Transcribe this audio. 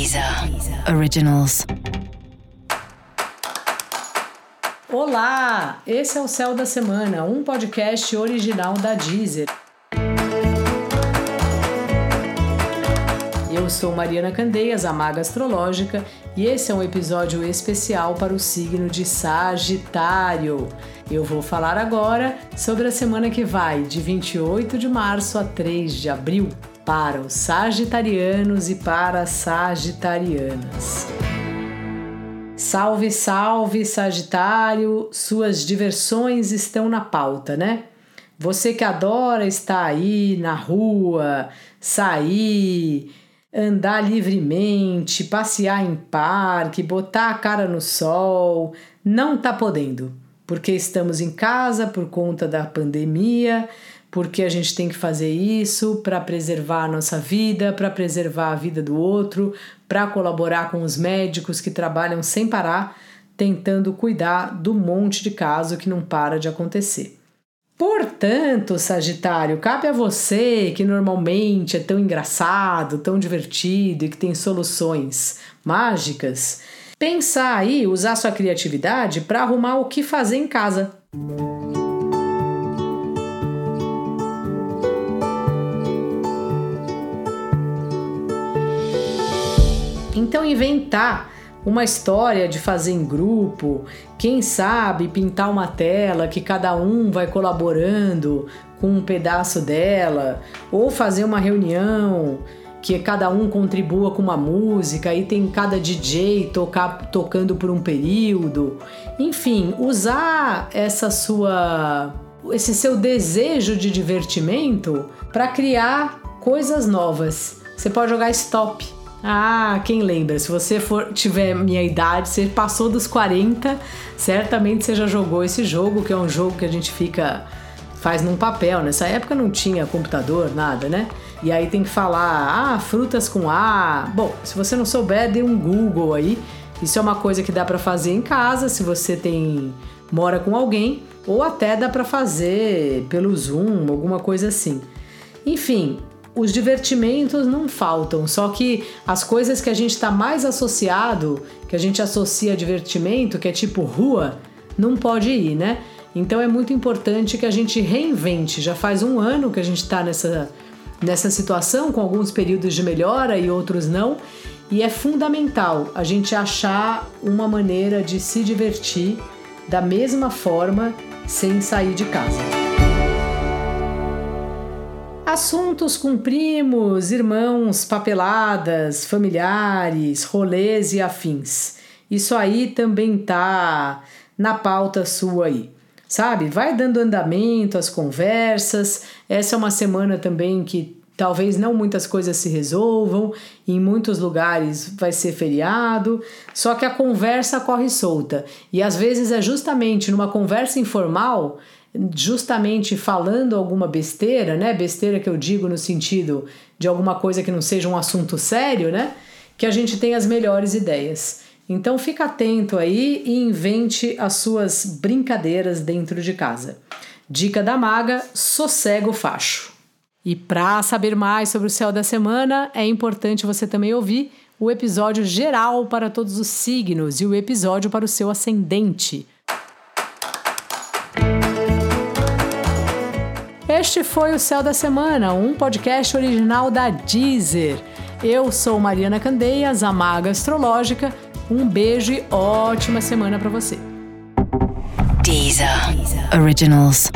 Deezer Originals. Olá, esse é o Céu da Semana, um podcast original da Deezer. Eu sou Mariana Candeias, a Maga Astrológica, e esse é um episódio especial para o signo de Sagitário. Eu vou falar agora sobre a semana que vai, de 28 de março a 3 de abril para os sagitarianos e para as sagitarianas. Salve, salve, Sagitário! Suas diversões estão na pauta, né? Você que adora estar aí na rua, sair, andar livremente, passear em parque, botar a cara no sol, não tá podendo, porque estamos em casa por conta da pandemia, porque a gente tem que fazer isso para preservar a nossa vida, para preservar a vida do outro, para colaborar com os médicos que trabalham sem parar, tentando cuidar do monte de caso que não para de acontecer. Portanto, Sagitário, cabe a você que normalmente é tão engraçado, tão divertido e que tem soluções mágicas, pensar aí, usar sua criatividade para arrumar o que fazer em casa. Então, inventar uma história de fazer em grupo, quem sabe pintar uma tela que cada um vai colaborando com um pedaço dela, ou fazer uma reunião que cada um contribua com uma música e tem cada DJ tocar, tocando por um período. Enfim, usar essa sua esse seu desejo de divertimento para criar coisas novas. Você pode jogar stop ah, quem lembra? Se você for tiver minha idade, você passou dos 40, certamente você já jogou esse jogo, que é um jogo que a gente fica faz num papel. Nessa época não tinha computador, nada, né? E aí tem que falar, ah, frutas com A. Bom, se você não souber, dê um Google aí. Isso é uma coisa que dá para fazer em casa, se você tem mora com alguém, ou até dá para fazer pelo Zoom, alguma coisa assim. Enfim, os divertimentos não faltam, só que as coisas que a gente está mais associado, que a gente associa a divertimento, que é tipo rua, não pode ir, né? Então é muito importante que a gente reinvente. Já faz um ano que a gente está nessa, nessa situação, com alguns períodos de melhora e outros não, e é fundamental a gente achar uma maneira de se divertir da mesma forma sem sair de casa. Assuntos com primos, irmãos, papeladas, familiares, rolês e afins. Isso aí também tá na pauta sua aí. Sabe? Vai dando andamento às conversas. Essa é uma semana também que talvez não muitas coisas se resolvam, em muitos lugares vai ser feriado, só que a conversa corre solta. E às vezes é justamente numa conversa informal justamente falando alguma besteira, né? Besteira que eu digo no sentido de alguma coisa que não seja um assunto sério, né? Que a gente tem as melhores ideias. Então fica atento aí e invente as suas brincadeiras dentro de casa. Dica da maga: sossega o facho. E para saber mais sobre o céu da semana, é importante você também ouvir o episódio geral para todos os signos e o episódio para o seu ascendente. Este foi o Céu da Semana, um podcast original da Deezer. Eu sou Mariana Candeias, a Maga Astrológica. Um beijo e ótima semana para você. Deezer. Deezer. Originals.